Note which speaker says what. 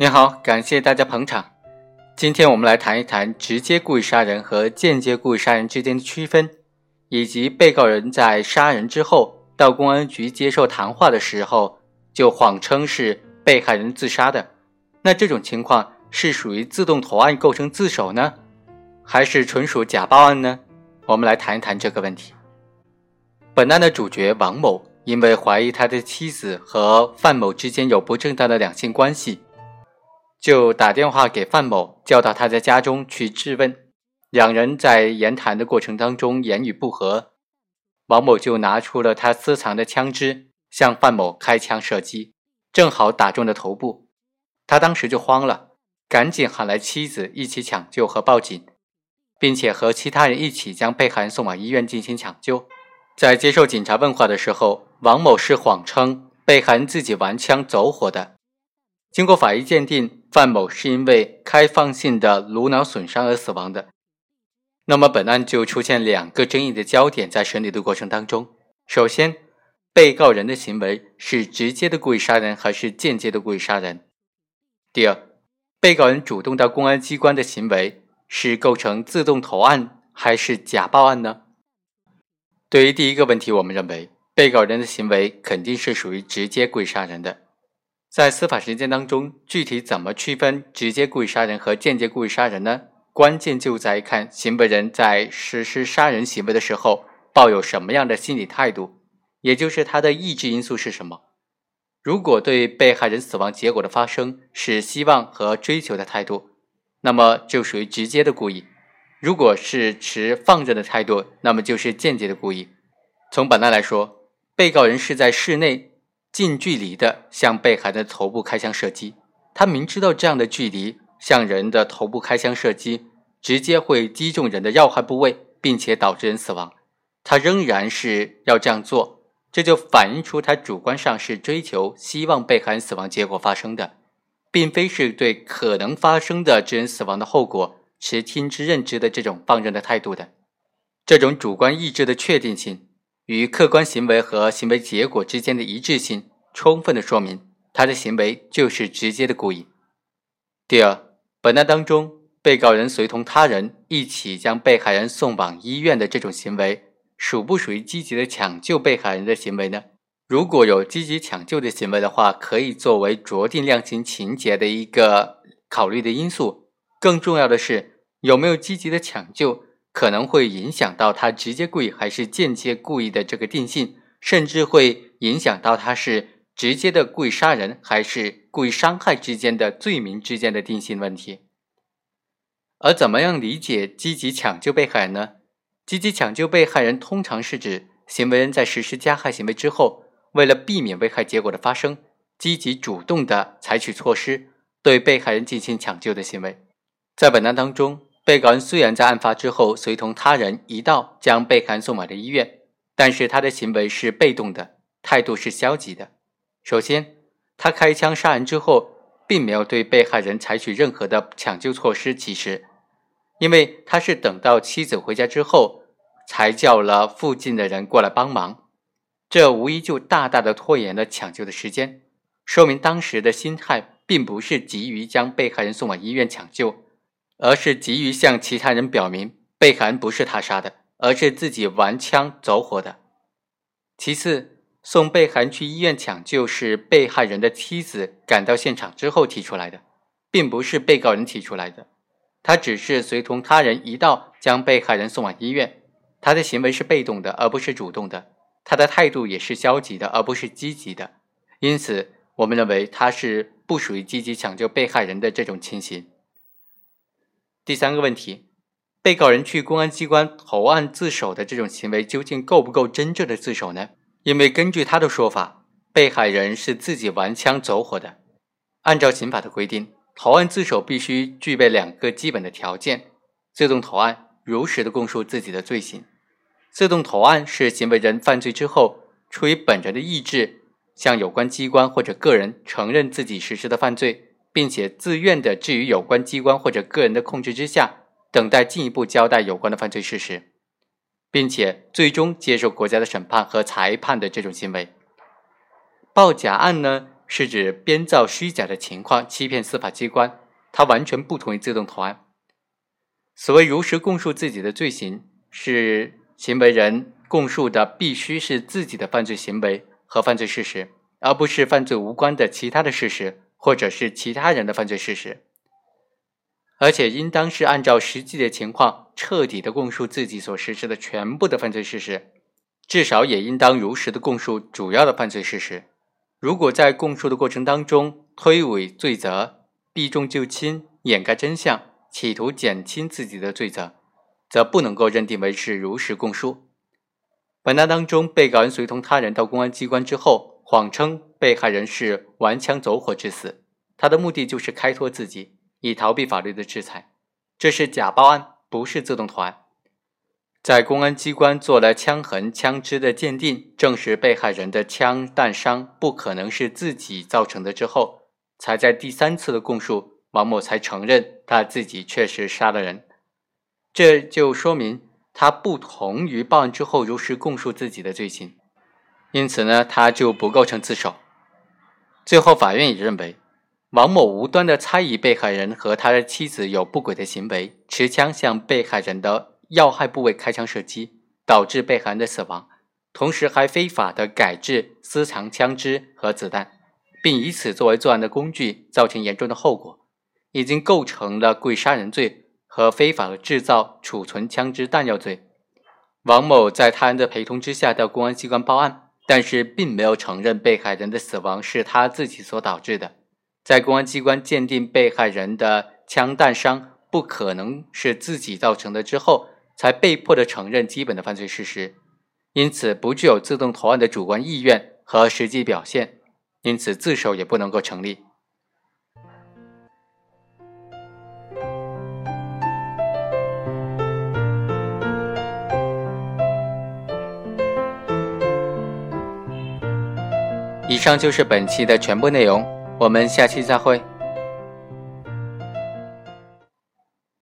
Speaker 1: 你好，感谢大家捧场。今天我们来谈一谈直接故意杀人和间接故意杀人之间的区分，以及被告人在杀人之后到公安局接受谈话的时候就谎称是被害人自杀的，那这种情况是属于自动投案构成自首呢，还是纯属假报案呢？我们来谈一谈这个问题。本案的主角王某。因为怀疑他的妻子和范某之间有不正当的两性关系，就打电话给范某，叫到他在家中去质问。两人在言谈的过程当中言语不和，王某就拿出了他私藏的枪支，向范某开枪射击，正好打中了头部。他当时就慌了，赶紧喊来妻子一起抢救和报警，并且和其他人一起将被害人送往医院进行抢救。在接受警察问话的时候，王某是谎称被害人自己玩枪走火的。经过法医鉴定，范某是因为开放性的颅脑损伤而死亡的。那么，本案就出现两个争议的焦点，在审理的过程当中，首先，被告人的行为是直接的故意杀人还是间接的故意杀人？第二，被告人主动到公安机关的行为是构成自动投案还是假报案呢？对于第一个问题，我们认为被告人的行为肯定是属于直接故意杀人的。在司法实践当中，具体怎么区分直接故意杀人和间接故意杀人呢？关键就在看行为人在实施杀人行为的时候抱有什么样的心理态度，也就是他的意志因素是什么。如果对被害人死亡结果的发生是希望和追求的态度，那么就属于直接的故意。如果是持放任的态度，那么就是间接的故意。从本案来说，被告人是在室内近距离的向被害人的头部开枪射击，他明知道这样的距离向人的头部开枪射击，直接会击中人的要害部位，并且导致人死亡，他仍然是要这样做，这就反映出他主观上是追求希望被害人死亡结果发生的，并非是对可能发生的致人死亡的后果。持听之任之的这种放任的态度的，这种主观意志的确定性与客观行为和行为结果之间的一致性，充分的说明他的行为就是直接的故意。第二，本案当中，被告人随同他人一起将被害人送往医院的这种行为，属不属于积极的抢救被害人的行为呢？如果有积极抢救的行为的话，可以作为酌定量刑情节的一个考虑的因素。更重要的是，有没有积极的抢救，可能会影响到他直接故意还是间接故意的这个定性，甚至会影响到他是直接的故意杀人还是故意伤害之间的罪名之间的定性问题。而怎么样理解积极抢救被害人呢？积极抢救被害人，通常是指行为人在实施加害行为之后，为了避免危害结果的发生，积极主动的采取措施，对被害人进行抢救的行为。在本案当中，被告人虽然在案发之后随同他人一道将被害人送往了医院，但是他的行为是被动的，态度是消极的。首先，他开枪杀人之后，并没有对被害人采取任何的抢救措施，其实，因为他是等到妻子回家之后，才叫了附近的人过来帮忙，这无疑就大大的拖延了抢救的时间，说明当时的心态并不是急于将被害人送往医院抢救。而是急于向其他人表明被害人不是他杀的，而是自己玩枪走火的。其次，送被害人去医院抢救是被害人的妻子赶到现场之后提出来的，并不是被告人提出来的。他只是随同他人一道将被害人送往医院，他的行为是被动的，而不是主动的。他的态度也是消极的，而不是积极的。因此，我们认为他是不属于积极抢救被害人的这种情形。第三个问题，被告人去公安机关投案自首的这种行为，究竟够不够真正的自首呢？因为根据他的说法，被害人是自己玩枪走火的。按照刑法的规定，投案自首必须具备两个基本的条件：自动投案，如实的供述自己的罪行。自动投案是行为人犯罪之后，出于本人的意志，向有关机关或者个人承认自己实施的犯罪。并且自愿的置于有关机关或者个人的控制之下，等待进一步交代有关的犯罪事实，并且最终接受国家的审判和裁判的这种行为。报假案呢，是指编造虚假的情况欺骗司法机关，它完全不同于自动投案。所谓如实供述自己的罪行，是行为人供述的必须是自己的犯罪行为和犯罪事实，而不是犯罪无关的其他的事实，或者是其他人的犯罪事实。而且应当是按照实际的情况，彻底的供述自己所实施的全部的犯罪事实，至少也应当如实的供述主要的犯罪事实。如果在供述的过程当中推诿罪责、避重就轻、掩盖真相，企图减轻自己的罪责，则不能够认定为是如实供述。本案当中，被告人随同他人到公安机关之后，谎称被害人是玩枪走火致死，他的目的就是开脱自己，以逃避法律的制裁。这是假报案，不是自动投案。在公安机关做了枪痕、枪支的鉴定，证实被害人的枪弹伤不可能是自己造成的之后，才在第三次的供述。王某才承认他自己确实杀了人，这就说明他不同于报案之后如实供述自己的罪行，因此呢，他就不构成自首。最后，法院也认为，王某无端的猜疑被害人和他的妻子有不轨的行为，持枪向被害人的要害部位开枪射击，导致被害人的死亡，同时还非法的改制、私藏枪支和子弹，并以此作为作案的工具，造成严重的后果。已经构成了故意杀人罪和非法制造、储存枪支弹药罪。王某在他人的陪同之下到公安机关报案，但是并没有承认被害人的死亡是他自己所导致的。在公安机关鉴定被害人的枪弹伤不可能是自己造成的之后，才被迫的承认基本的犯罪事实，因此不具有自动投案的主观意愿和实际表现，因此自首也不能够成立。以上就是本期的全部内容，我们下期再会。